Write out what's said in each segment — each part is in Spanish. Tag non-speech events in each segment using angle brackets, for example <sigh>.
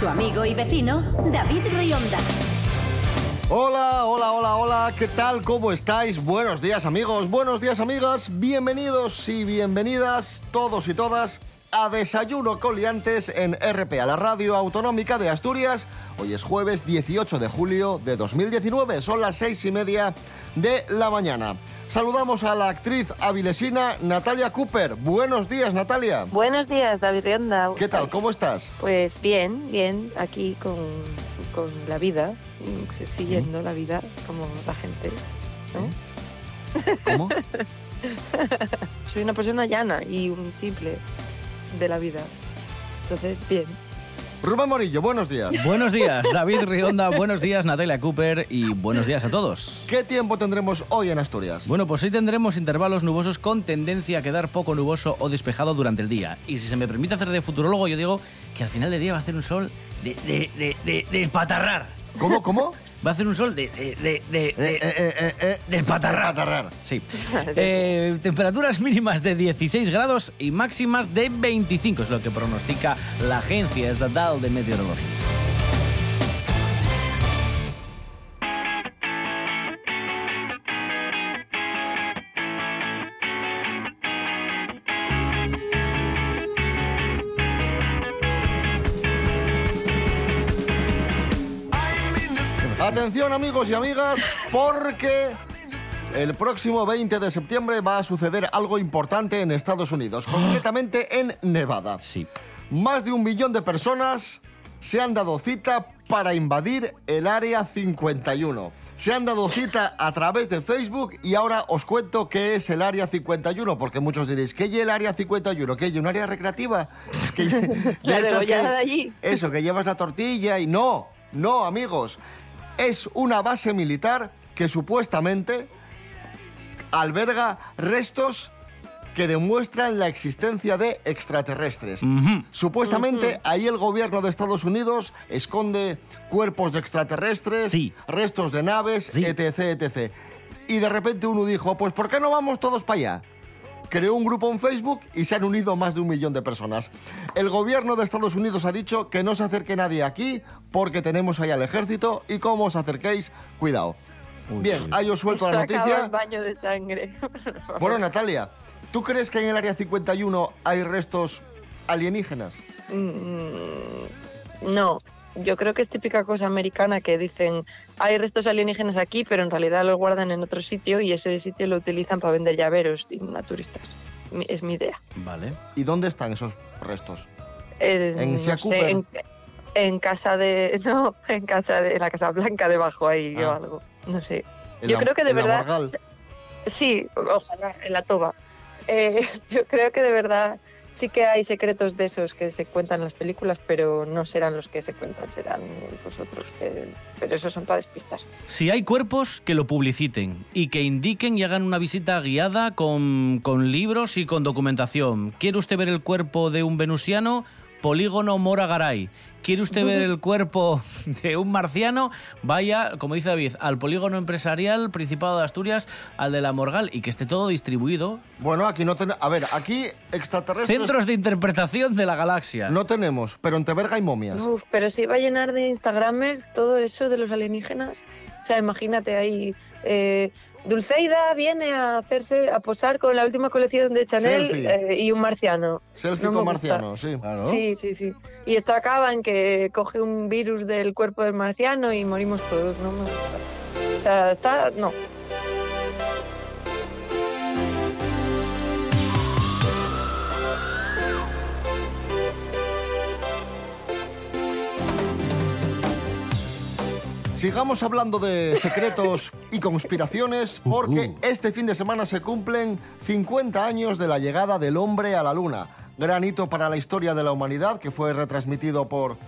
Su amigo y vecino, David Rionda. Hola, hola, hola, hola, ¿qué tal? ¿Cómo estáis? Buenos días amigos, buenos días amigas, bienvenidos y bienvenidas todos y todas a Desayuno Coliantes en RPA, la radio autonómica de Asturias. Hoy es jueves 18 de julio de 2019, son las seis y media de la mañana. Saludamos a la actriz avilesina Natalia Cooper. Buenos días, Natalia. Buenos días, David Rionda. ¿Qué tal? ¿Cómo estás? Pues bien, bien, aquí con, con la vida, mm, siguiendo la vida como la gente. ¿no? ¿Cómo? <laughs> Soy una persona llana y un simple de la vida. Entonces, bien. Rubén Morillo, buenos días. Buenos días, <laughs> David Rionda, buenos días, Natalia Cooper y buenos días a todos. ¿Qué tiempo tendremos hoy en Asturias? Bueno, pues hoy tendremos intervalos nubosos con tendencia a quedar poco nuboso o despejado durante el día. Y si se me permite hacer de futurólogo, yo digo que al final del día va a hacer un sol de, de, de, de, de espatarrar. ¿Cómo, cómo? Va a hacer un sol de... de, de, de, Eh, eh, eh, eh, eh, de espatarrar. Sí. <laughs> Eh, temperaturas mínimas de 16 grados y máximas de 25 es lo que pronostica la Agencia Estatal de Meteorología. Atención amigos y amigas, porque el próximo 20 de septiembre va a suceder algo importante en Estados Unidos, concretamente en Nevada. Sí. Más de un millón de personas se han dado cita para invadir el Área 51. Se han dado cita a través de Facebook y ahora os cuento qué es el Área 51, porque muchos diréis, ¿qué es el Área 51? ¿Qué es un área recreativa? Que- <laughs> de La estas de allí. Eso, que llevas la tortilla y no, no, amigos. Es una base militar que supuestamente alberga restos que demuestran la existencia de extraterrestres. Supuestamente ahí el gobierno de Estados Unidos esconde cuerpos de extraterrestres, Sí. restos de naves, Sí. etc, etc. Y de repente uno dijo, pues ¿por qué no vamos todos para allá? Creó un grupo en Facebook y se han unido más de un millón de personas. El gobierno de Estados Unidos ha dicho que no se acerque nadie aquí porque tenemos ahí al ejército y como os acerquéis, cuidado. Bien, ahí os suelto la Esto noticia. en baño de sangre. <laughs> Bueno, Natalia, ¿tú crees que en el área 51 hay restos alienígenas? Mm, no, yo creo que es típica cosa americana que dicen hay restos alienígenas aquí, pero en realidad los guardan en otro sitio y ese sitio lo utilizan para vender llaveros a turistas. Es mi idea. Vale. ¿Y dónde están esos restos? Eh, En no Sea sé, Cooper. en, en casa de. <laughs> No, en casa de. En la Casa Blanca debajo ahí o Ah. algo. No sé. Yo la- creo que de verdad. Sí, ojalá, en la toba. Eh, <laughs> yo creo que de verdad sí que hay secretos de esos que se cuentan en las películas, pero no serán los que se cuentan, serán vosotros. que- pero esos son para despistas. Si hay cuerpos, que lo publiciten y que indiquen y hagan una visita guiada con, con libros y con documentación. ¿Quiere usted ver el cuerpo de un venusiano? Polígono Mora Garay. ¿Quiere usted ver el cuerpo de un marciano? Vaya, como dice David, al polígono empresarial Principado de Asturias, al de la Morgal y que esté todo distribuido. Bueno, aquí no tenemos... A ver, aquí extraterrestres Centros de interpretación de la galaxia. no tenemos, pero en Teberga hay momias. Uf, pero si va a llenar de Instagramers todo eso de los alienígenas. O sea, imagínate ahí. eh, Dulceida viene a hacerse, a posar con la última colección de Chanel eh, y un marciano. Selfie No con marciano, sí. Claro. Sí, sí, sí. Y esto acaba en que coge un virus del cuerpo del marciano y morimos todos. No me gusta. O sea, está. No. Sigamos hablando de secretos y conspiraciones porque Ujú. este fin de semana se cumplen 50 años de la llegada del hombre a la luna. Gran hito para la historia de la humanidad que fue retransmitido por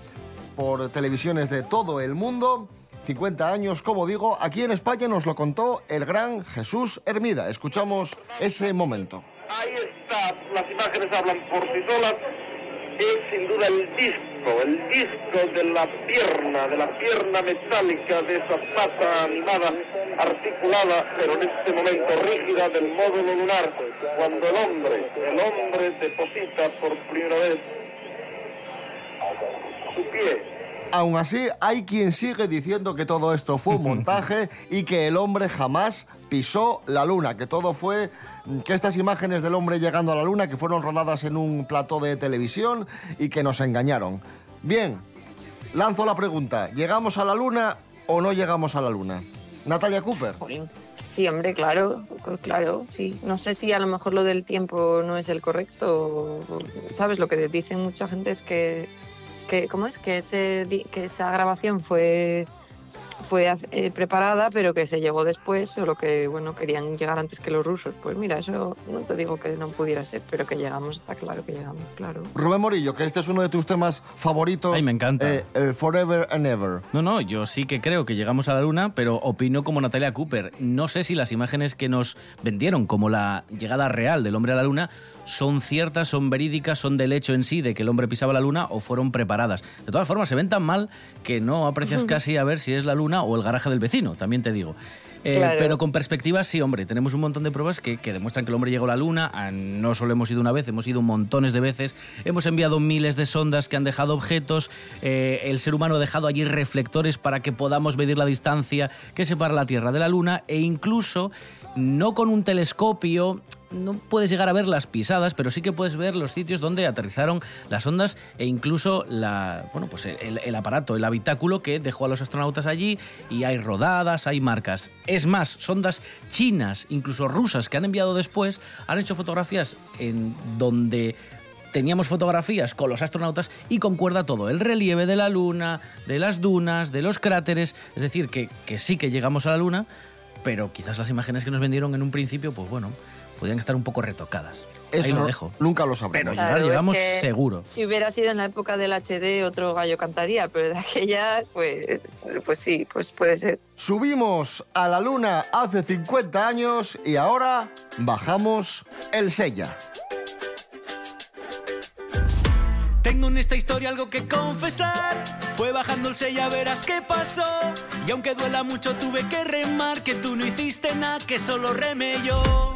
por televisiones de todo el mundo. 50 años, como digo, aquí en España nos lo contó el gran Jesús Hermida. Escuchamos ese momento. Ahí está, las imágenes hablan por sí solas. Es sin duda el disco, el disco de la pierna, de la pierna metálica de esa pata animada, articulada, pero en este momento rígida del módulo lunar, cuando el hombre, el hombre deposita por primera vez su pie. Aún así, hay quien sigue diciendo que todo esto fue un <laughs> montaje y que el hombre jamás pisó la luna, que todo fue que estas imágenes del hombre llegando a la luna, que fueron rodadas en un plató de televisión y que nos engañaron. Bien, lanzo la pregunta, ¿llegamos a la luna o no llegamos a la luna? Natalia Cooper. Sí, hombre, claro, claro, sí. No sé si a lo mejor lo del tiempo no es el correcto. ¿Sabes? Lo que dicen mucha gente es que que, ¿cómo es? Que, ese, que esa grabación fue fue eh, preparada, pero que se llegó después, solo que bueno querían llegar antes que los rusos. Pues mira, eso no te digo que no pudiera ser, pero que llegamos, está claro que llegamos, claro. Rubén Morillo, que este es uno de tus temas favoritos. Ay, me encanta. Eh, eh, forever and Ever. No, no, yo sí que creo que llegamos a la luna, pero opino como Natalia Cooper. No sé si las imágenes que nos vendieron como la llegada real del hombre a la luna son ciertas, son verídicas, son del hecho en sí de que el hombre pisaba la luna o fueron preparadas. De todas formas, se ven tan mal que no aprecias casi a ver si es la luna o el garaje del vecino, también te digo. Eh, pero con perspectiva, sí, hombre, tenemos un montón de pruebas que, demuestran que el hombre llegó a la Luna. Ah, no solo hemos ido una vez, hemos ido montones de veces. Hemos enviado miles de sondas que han dejado objetos. Eh, el ser humano ha dejado allí reflectores para que podamos medir la distancia que separa la Tierra de la Luna. E incluso, no con un telescopio, no puedes llegar a ver las pisadas, pero sí que puedes ver los sitios donde aterrizaron las ondas e incluso la, bueno, pues el, aparato, el habitáculo que dejó a los astronautas allí y hay rodadas, hay marcas. Es más, sondas chinas, incluso rusas que han enviado después, han hecho fotografías en donde teníamos fotografías con los astronautas y concuerda todo, el relieve de la Luna, de las dunas, de los cráteres, es decir, que, que sí que llegamos a la Luna, pero quizás las imágenes que nos vendieron en un principio, pues bueno, podían estar un poco retocadas. Eso Ahí lo dejo. Nunca lo sabremos. Pero llegar llegamos seguro. Si hubiera sido en la época del HD, otro gallo cantaría, pero de aquella, pues, pues sí, pues puede ser. Subimos a la luna hace 50 años y ahora bajamos el Sella. Tengo en esta historia algo que confesar. Fue bajando el sella, verás qué pasó. Y aunque duela mucho, tuve que remar. Que tú no hiciste nada, que solo remé yo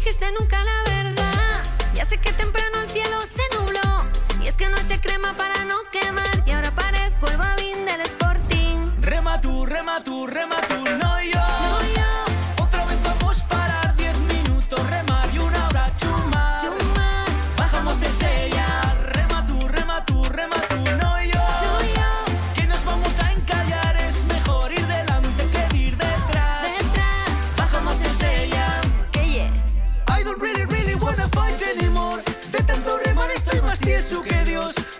dijiste nunca la verdad. Ya sé que temprano el cielo se nubló y es que noche crema para no quemar y ahora parezco el babín del Sporting. Rema tú, rema tú, rema tú, que Dios.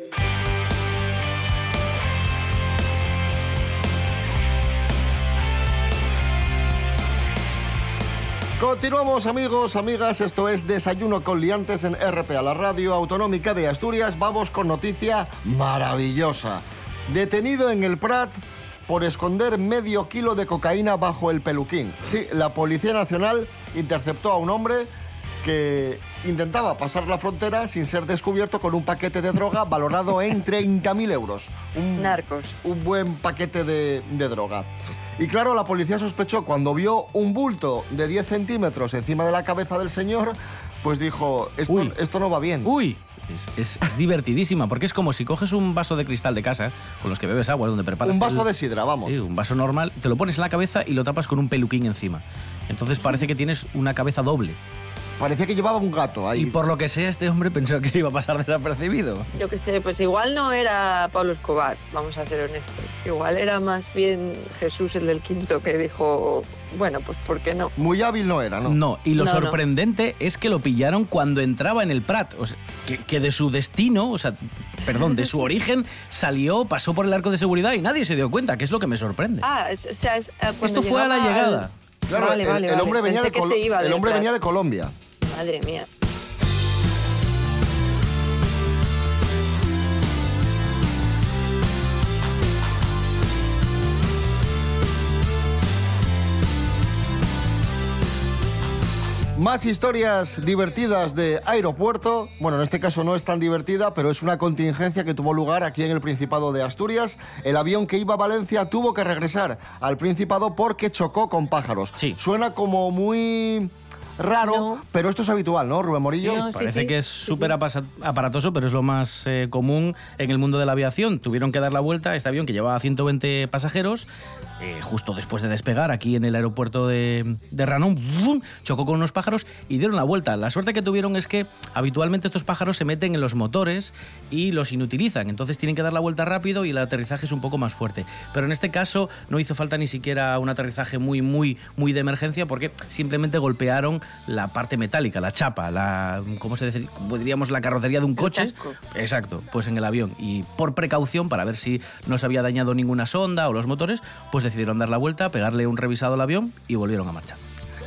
Continuamos amigos, amigas, esto es Desayuno con Liantes en RPA, la radio autonómica de Asturias. Vamos con noticia maravillosa. Detenido en el Prat por esconder medio kilo de cocaína bajo el peluquín. Sí, la Policía Nacional interceptó a un hombre que intentaba pasar la frontera sin ser descubierto con un paquete de droga valorado en <laughs> 30.000 euros. Un, Narcos. un buen paquete de, de droga. Y claro, la policía sospechó cuando vio un bulto de 10 centímetros encima de la cabeza del señor, pues dijo, esto, Uy. esto no va bien. Uy, es, es- es divertidísima, porque es como si coges un vaso de cristal de casa, con los que bebes agua, donde preparas... un vaso el- de sidra, vamos. Sí, un vaso normal, te lo pones en la cabeza y lo tapas con un peluquín encima. Entonces parece que tienes una cabeza doble. Parecía que llevaba un gato ahí. Y por lo que sea, este hombre pensó que iba a pasar desapercibido. Yo qué sé, pues igual no era Pablo Escobar, vamos a ser honestos. Igual era más bien Jesús el del quinto que dijo, bueno, pues ¿por qué no? Muy hábil no era, ¿no? No, y lo No, no. sorprendente es que lo pillaron cuando entraba en el Prat. O sea, que, que de su destino, o sea, perdón, de su <laughs> origen, salió, pasó por el arco de seguridad y nadie se dio cuenta, que es lo que me sorprende. Ah, es- o sea, es, eh, cuando Esto fue a la llegaba al- llegada. Claro, Vale, el, vale, el vale. hombre, venía Pensé de, que Colo- se iba el del hombre venía de Colombia. Madre mía. Más historias divertidas de aeropuerto. Bueno, en este caso no es tan divertida, pero es una contingencia que tuvo lugar aquí en el Principado de Asturias. El avión que iba a Valencia tuvo que regresar al Principado porque chocó con pájaros. Sí. Suena como muy raro, No. pero esto es habitual, ¿no, Rubén Morillo? No, sí, Parece sí, que es súper sí. aparatoso, pero es lo más eh, común en el mundo de la aviación. Tuvieron que dar la vuelta a este avión que llevaba 120 pasajeros, eh, justo después de despegar aquí en el aeropuerto de, de Ranón, ¡bum! chocó con unos pájaros y dieron la vuelta. La suerte que tuvieron es que habitualmente estos pájaros se meten en los motores y los inutilizan, entonces tienen que dar la vuelta rápido y el aterrizaje es un poco más fuerte. Pero en este caso no hizo falta ni siquiera un aterrizaje muy, muy, muy de emergencia porque simplemente golpearon la parte metálica, la chapa, la, ¿cómo se dice? Como diríamos la carrocería de un coche. casco. Exacto, pues en el avión. Y por precaución, para ver si no se había dañado ninguna sonda o los motores, pues decidieron dar la vuelta, pegarle un revisado al avión y volvieron a marchar.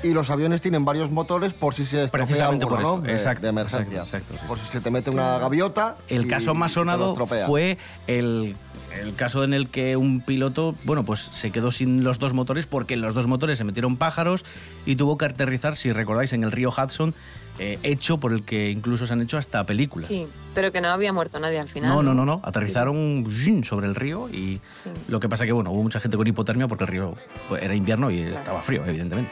Y los aviones tienen varios motores por si se estropea Precisamente alguno, por eso. ¿no? De- Exacto, de emergencia. exacto, exacto, sí, por si se te mete una gaviota. El y- caso más sonado fue el, el caso en el que un piloto, bueno, pues se quedó sin los dos motores porque en los dos motores se metieron pájaros y tuvo que aterrizar, si recordáis, en el río Hudson, eh, hecho por el que incluso se han hecho hasta películas. Sí, pero que no había muerto nadie al final. No, no, no, no. Aterrizaron sobre el río y Sí. lo que pasa que, bueno, hubo mucha gente con hipotermia porque el río pues, era invierno y estaba frío, evidentemente.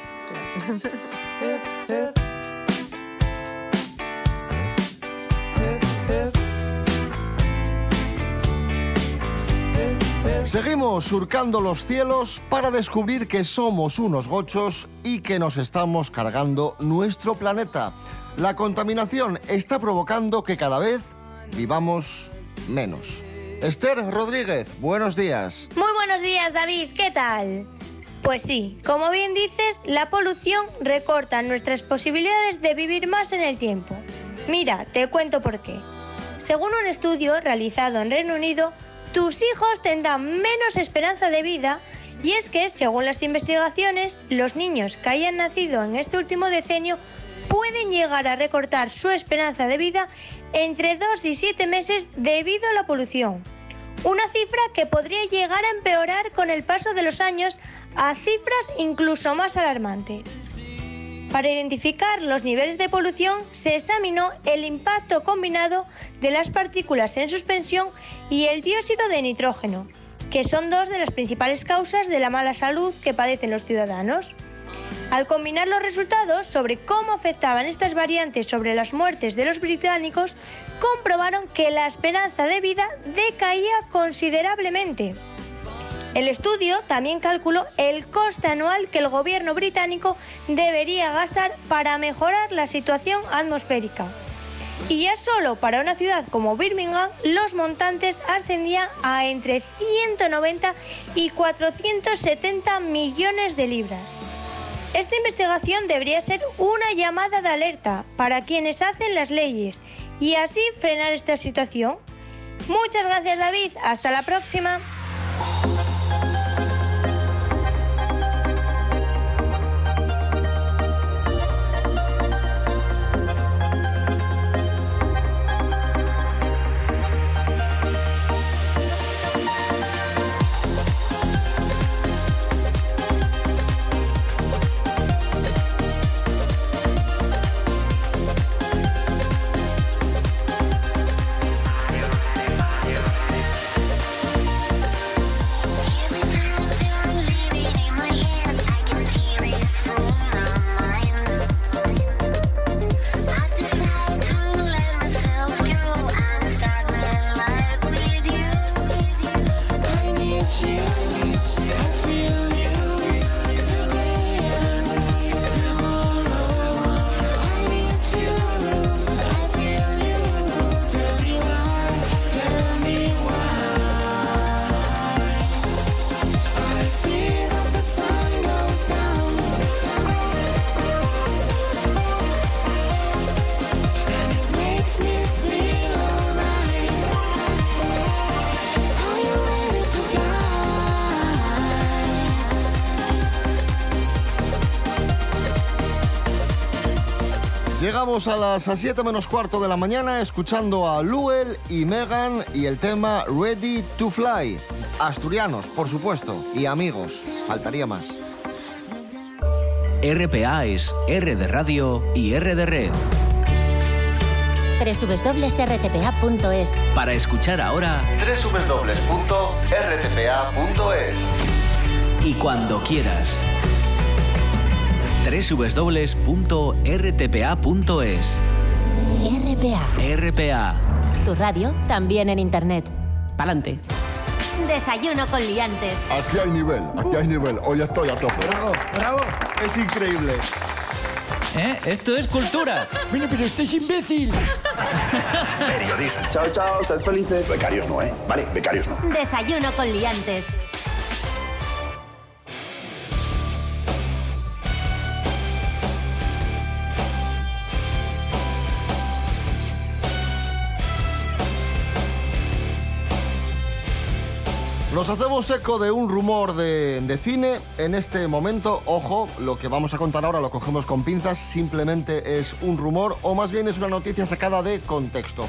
<laughs> Seguimos surcando los cielos para descubrir que somos unos gochos y que nos estamos cargando nuestro planeta. La contaminación está provocando que cada vez vivamos menos. Esther Rodríguez, buenos días. Muy buenos días, David. ¿Qué tal? Pues sí, como bien dices, la polución recorta nuestras posibilidades de vivir más en el tiempo. Mira, te cuento por qué. Según un estudio realizado en Reino Unido, tus hijos tendrán menos esperanza de vida y es que, según las investigaciones, los niños que hayan nacido en este último decenio pueden llegar a recortar su esperanza de vida entre 2 y 7 meses debido a la polución. Una cifra que podría llegar a empeorar con el paso de los años a cifras incluso más alarmantes. Para identificar los niveles de polución se examinó el impacto combinado de las partículas en suspensión y el dióxido de nitrógeno, que son dos de las principales causas de la mala salud que padecen los ciudadanos. Al combinar los resultados sobre cómo afectaban estas variantes sobre las muertes de los británicos, comprobaron que la esperanza de vida decaía considerablemente. El estudio también calculó el coste anual que el gobierno británico debería gastar para mejorar la situación atmosférica. Y ya solo para una ciudad como Birmingham, los montantes ascendían a entre 190 y 470 millones de libras. Esta investigación debería ser una llamada de alerta para quienes hacen las leyes y así frenar esta situación. Muchas gracias David, hasta la próxima. A las 7 menos cuarto de la mañana escuchando a Luel y Megan y el tema Ready to Fly. Asturianos, por supuesto, y amigos, faltaría más. RPA es R de radio y R de red. www.rtpa.es Para escuchar ahora www.rtpa.es y cuando quieras. www.rtpa.es RPA, RPA. tu radio también en internet. Pa'lante. Desayuno con liantes. Aquí hay nivel, aquí hay nivel. Hoy estoy a tope. Bravo, bravo. Es increíble. ¿Eh? Esto es cultura. <laughs> Bueno, pero usted es imbécil. Periodismo. Chao, chao, sed felices. Becarios no, ¿eh? Vale, becarios no. Desayuno con liantes. Nos hacemos eco de un rumor de, de cine. En este momento, ojo, lo que vamos a contar ahora lo cogemos con pinzas, simplemente es un rumor o más bien es una noticia sacada de contexto.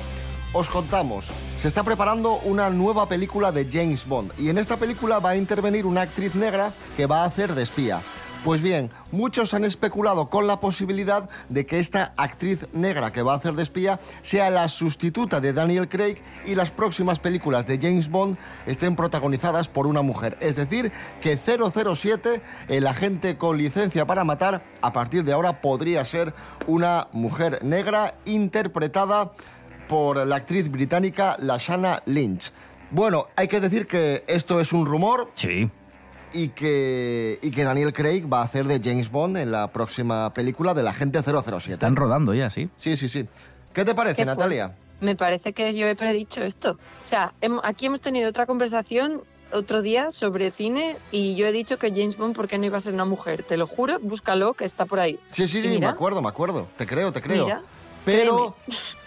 Os contamos, se está preparando una nueva película de James Bond y en esta película va a intervenir una actriz negra que va a hacer de espía. Pues bien, muchos han especulado con la posibilidad de que esta actriz negra que va a hacer de espía sea la sustituta de Daniel Craig y las próximas películas de James Bond estén protagonizadas por una mujer. Es decir, que 007, el agente con licencia para matar, a partir de ahora podría ser una mujer negra interpretada por la actriz británica Lashana Lynch. Bueno, hay que decir que esto es un rumor. Sí. Y que, y que Daniel Craig va a hacer de James Bond en la próxima película del agente 007. Están rodando ya, sí. Sí, sí, sí. ¿Qué te parece, Qué Natalia? Me parece que yo he predicho esto. O sea, hem- aquí hemos tenido otra conversación otro día sobre cine y yo he dicho que James Bond, ¿por qué no iba a ser una mujer? Te lo juro, búscalo, que está por ahí. Sí, sí, sí, mira, me acuerdo, me acuerdo. Te creo, te creo. Mira, Pero,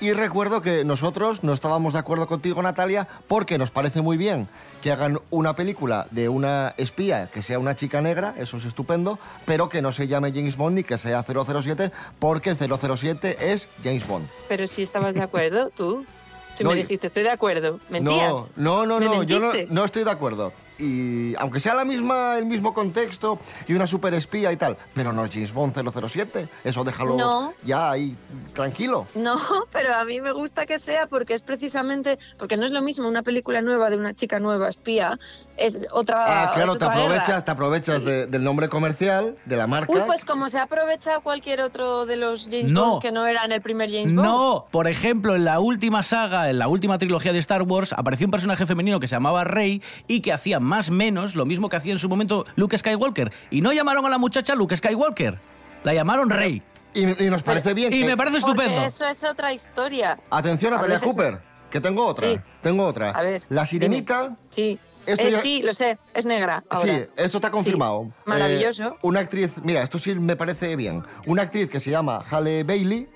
y recuerdo que nosotros no estábamos de acuerdo contigo, Natalia, porque nos parece muy bien que hagan una película de una espía que sea una chica negra, eso es estupendo, pero que no se llame James Bond ni que sea 007, porque 007 es James Bond. Pero si estabas de acuerdo, tú. Si <laughs> No, me dijiste, estoy de acuerdo. ¿Mentías? No, no, no, ¿Me no, yo no, no estoy de acuerdo. Y aunque sea la misma, el mismo contexto y una superespía y tal, pero no es James Bond 007, eso déjalo No. ya ahí tranquilo. No, pero a mí me gusta que sea porque es precisamente, porque no es lo mismo una película nueva de una chica nueva espía, es otra. Ah, claro, te aprovechas, guerra. te aprovechas de- del nombre comercial, de la marca. Uy, pues como se ha aprovechado cualquier otro de los James No. Bond que no era en el primer James Bond. No, por ejemplo, en la última saga, en la última trilogía de Star Wars, apareció un personaje femenino que se llamaba Rey y que hacía más o menos lo mismo que hacía en su momento Luke Skywalker. Y no llamaron a la muchacha Luke Skywalker, la llamaron Rey. Y, y nos parece bien. Y que- me parece estupendo. Porque eso es otra historia. Atención, A Natalia veces- Cooper, que tengo otra. Sí. Tengo otra. A ver, La sirenita. Sí. Esto Eh, ya- Sí, lo sé, es negra. ahora. Sí, esto está confirmado. Sí, Maravilloso. Eh, una actriz, mira, esto sí me parece bien. Una actriz que se llama Halle Bailey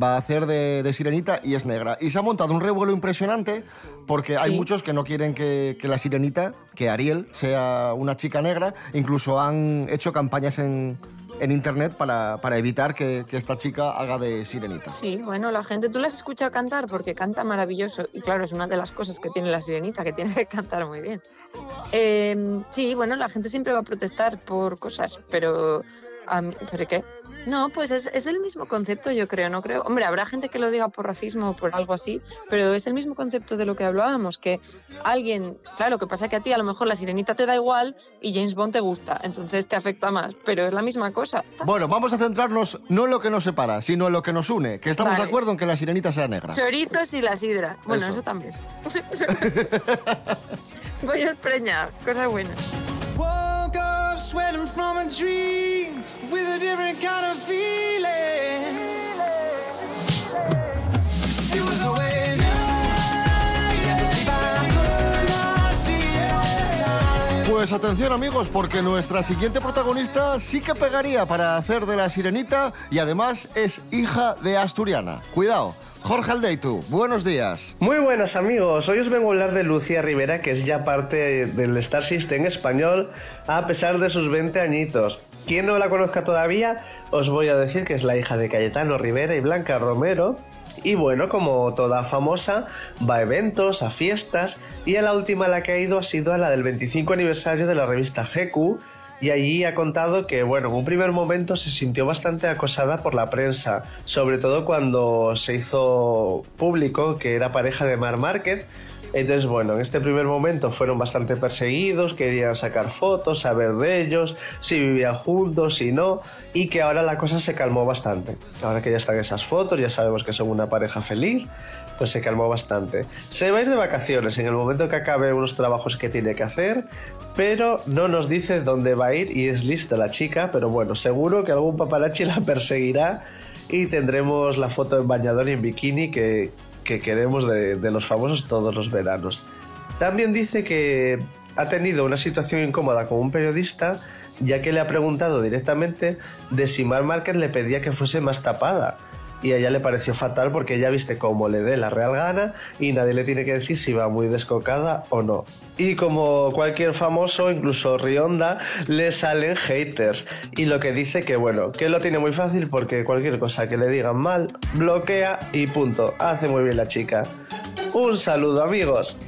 va a hacer de, de sirenita y es negra. Y se ha montado un revuelo impresionante porque hay Sí. muchos que no quieren que, que la sirenita, que Ariel, sea una chica negra. Incluso han hecho campañas en, en internet para, para evitar que, que esta chica haga de sirenita. Sí, bueno, la gente, tú la has escuchado cantar porque canta maravilloso. Y claro, es una de las cosas que tiene la sirenita, que tiene que cantar muy bien. Eh, sí, bueno, la gente siempre va a protestar por cosas, pero. a mí- ¿Pero qué? No, pues es, es el mismo concepto, yo creo, no creo. Hombre, habrá gente que lo diga por racismo o por algo así, pero es el mismo concepto de lo que hablábamos, que alguien, claro, lo que pasa que a ti a lo mejor la sirenita te da igual y James Bond te gusta, entonces te afecta más, pero es la misma cosa. Bueno, vamos a centrarnos no en lo que nos separa, sino en lo que nos une, que estamos Vale. de acuerdo en que la sirenita sea negra. Chorizos y la sidra. Bueno, Eso. eso, también. <laughs> Pollos preñados, cosas buenas. Woke up sweating from a dream with a different kind of feeling. It was always Pues atención amigos, porque nuestra siguiente protagonista sí que pegaría para hacer de la sirenita y además es hija de asturiana. Cuidado, Jorge Aldeitu, buenos días. Muy buenas amigos, hoy os vengo a hablar de Lucía Rivera, que es ya parte del Star System español a pesar de sus 20 añitos. Quien no la conozca todavía, os voy a decir que es la hija de Cayetano Rivera y Blanca Romero. Y bueno, como toda famosa, va a eventos, a fiestas, y a la última a la que ha ido ha sido a la del 25 aniversario de la revista GQ, y allí ha contado que, bueno, en un primer momento se sintió bastante acosada por la prensa, sobre todo cuando se hizo público que era pareja de Mar Márquez. Entonces, bueno, en este primer momento fueron bastante perseguidos, querían sacar fotos, saber de ellos, si vivían juntos, si no, y que ahora la cosa se calmó bastante. Ahora que ya están esas fotos, ya sabemos que son una pareja feliz, pues se calmó bastante. Se va a ir de vacaciones en el momento que acabe unos trabajos que tiene que hacer, pero no nos dice dónde va a ir y es lista la chica, pero bueno, seguro que algún paparazzi <laughs> la perseguirá y tendremos la foto en bañador y en bikini que, que queremos de, los famosos todos los veranos. También dice que ha tenido una situación incómoda con un periodista ya que le ha preguntado directamente de si Mar Márquez le pedía que fuese más tapada y a ella le pareció fatal porque ella viste cómo le dé la real gana y nadie le tiene que decir si va muy descocada o no. Y como cualquier famoso, incluso Rionda, le salen haters. Y lo que dice que bueno, que lo tiene muy fácil porque cualquier cosa que le digan mal, bloquea y punto. Hace muy bien la chica. Un saludo amigos.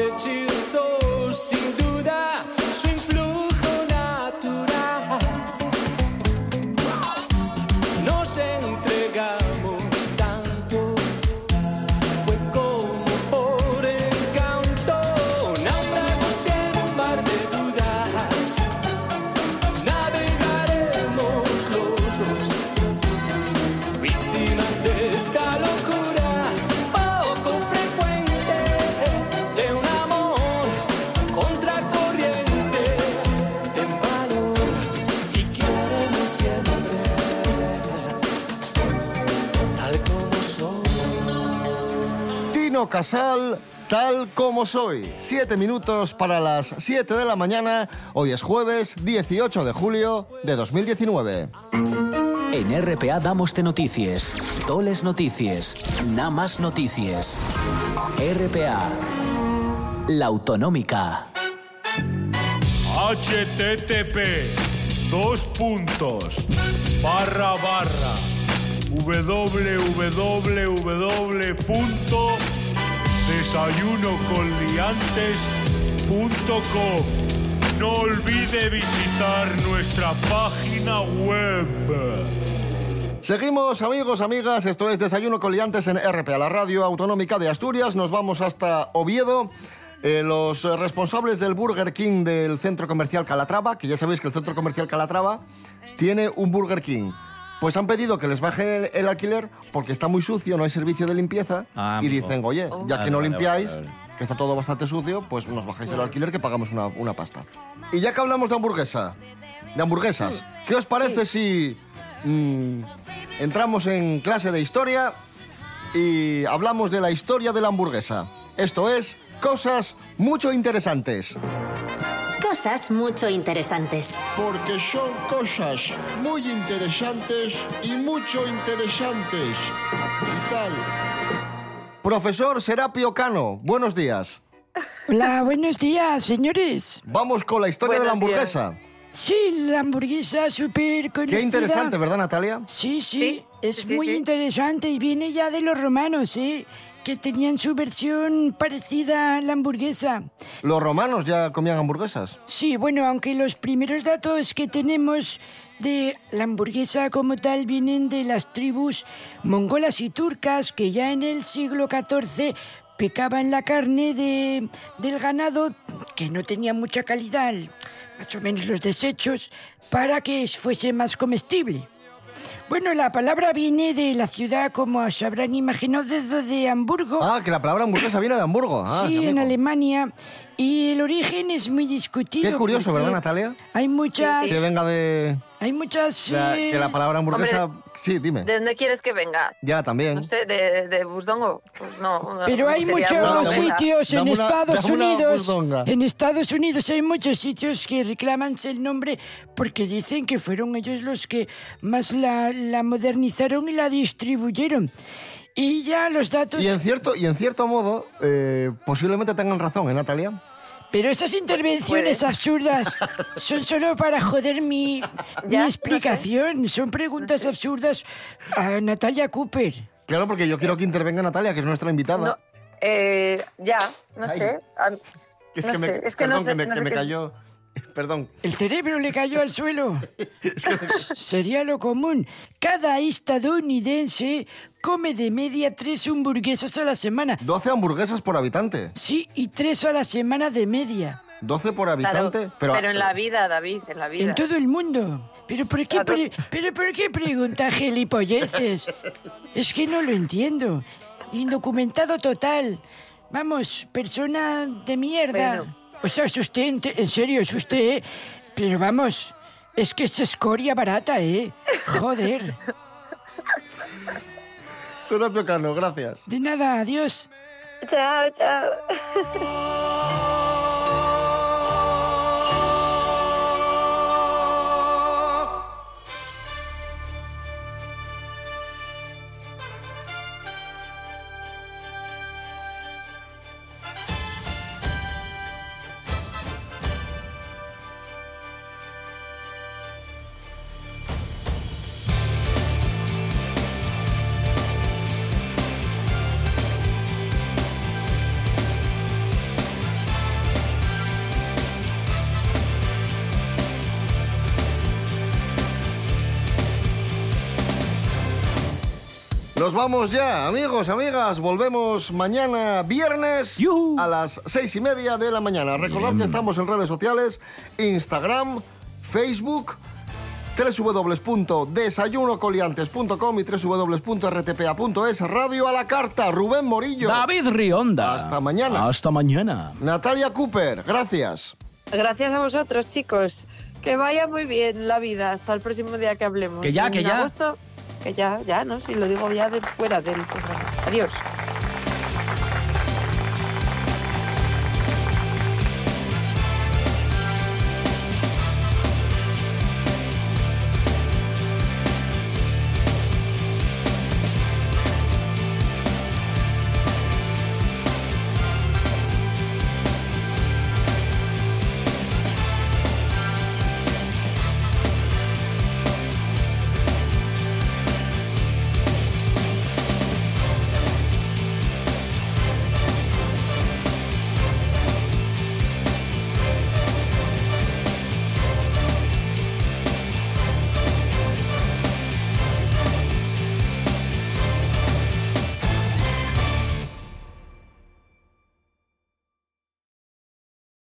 Nos hechizó Casal, tal como soy. Siete minutos para las 7 de la mañana. Hoy es jueves 18 de julio de 2019. En RPA damos de noticias, toles noticias, nada más noticias. RPA, la autonómica. http dos puntos barra barra desayunoconliantes.com. No olvide visitar nuestra página web. Seguimos, amigos, amigas. Esto es Desayuno con Liantes en RPA, la radio autonómica de Asturias. Nos vamos hasta Oviedo. Eh, los responsables del Burger King del centro comercial Calatrava, que ya sabéis que el centro comercial Calatrava tiene un Burger King. Pues han pedido que les bajen el, el alquiler porque está muy sucio, no hay servicio de limpieza. Ah, y amigo. dicen, oye, ya Vale, que no vale, limpiáis, vale, vale. que está todo bastante sucio, pues nos bajáis el alquiler que pagamos una, una pasta. Y ya que hablamos de hamburguesa, de hamburguesas, ¿qué os parece si mm, entramos en clase de historia y hablamos de la historia de la hamburguesa? Esto es cosas mucho interesantes. Cosas mucho interesantes. Porque son cosas muy interesantes y mucho interesantes. ¿Y tal? Profesor Serapio Cano, buenos días. Hola, buenos días, señores. Vamos con la historia de la hamburguesa. Sí, la hamburguesa súper conocida. Qué interesante, ¿verdad, Natalia? Sí, sí, es muy interesante y viene ya de los romanos, ¿eh? Que tenían su versión parecida a la hamburguesa. Los romanos ya comían hamburguesas. Sí, bueno, aunque los primeros datos que tenemos de la hamburguesa como tal vienen de las tribus mongolas y turcas que ya en el siglo XIV picaban la carne de, del ganado que no tenía mucha calidad, más o menos los desechos, para que fuese más comestible. Bueno, la palabra viene de la ciudad, como se habrán imaginado, desde de Hamburgo. Ah, que la palabra hamburguesa viene de Hamburgo. Ah, sí, en. Alemania. Y el origen es muy discutido. Qué curioso, ¿verdad, Natalia? Hay muchas... Que venga de... Hay muchas... la- eh, que la palabra hamburguesa... Sí, dime. ¿De dónde quieres que venga? Ya, también. No sé, de, de Busdongo. Pues no. Pero hay muchos sitios en una- Estados Unidos. En Estados Unidos hay muchos sitios que reclaman el nombre porque dicen que fueron ellos los que más la, la modernizaron y la distribuyeron. Y ya los datos. Y en cierto, y en cierto modo, eh, posiblemente tengan razón, ¿eh, Natalia? Pero esas intervenciones Puede. absurdas <laughs> son solo para joder mi, mi <laughs> Ya, no explicación. Son preguntas absurdas a Natalia Cooper. Claro, porque yo quiero que intervenga Natalia, que es nuestra invitada. No, eh, ya, no Ay. sé. Es no que me, sé, es que no sé- que me, no que sé me qué- cayó... Perdón. El cerebro le cayó al suelo. <laughs> Sería lo común. Cada estadounidense come de media tres hamburguesas a la semana. 12 hamburguesas por habitante. Sí, y tres a la semana de media. 12 por Claro, habitante. pero, en la vida, David, en la vida. En todo el mundo. ¿Pero por qué, Claro. pre- pero por qué pregunta <laughs> gilipolleces? Es que no lo entiendo. Indocumentado total. Vamos, persona de mierda. Bueno. O sea, es usted, en, serio, es usted, ¿eh? Pero vamos, es que es escoria barata, ¿eh? Joder. Serapio Cano, gracias. De nada, adiós. Chao, chao. Nos vamos ya, amigos, amigas. Volvemos mañana viernes a las seis y media de la mañana. Recordad que estamos en redes sociales, Instagram, Facebook, www.desayunocoliantes.com y www.rtpa.es. Radio a la carta, Rubén Morillo. David Rionda. Hasta mañana. Hasta mañana. Natalia Cooper, gracias. Gracias a vosotros, chicos. Que vaya muy bien la vida. Hasta el próximo día que hablemos. Que ya, En que ya. agosto, que ya, ya, ¿no? Si lo digo ya de fuera del programa. Adiós.